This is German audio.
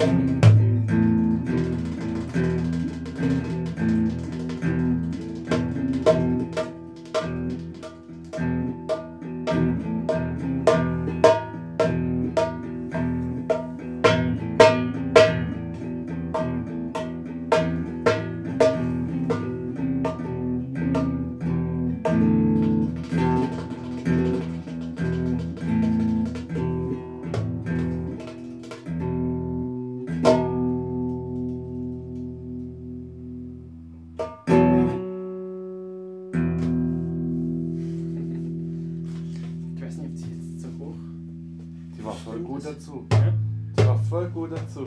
Bye. Gut dazu. Ja? Die war voll gut dazu.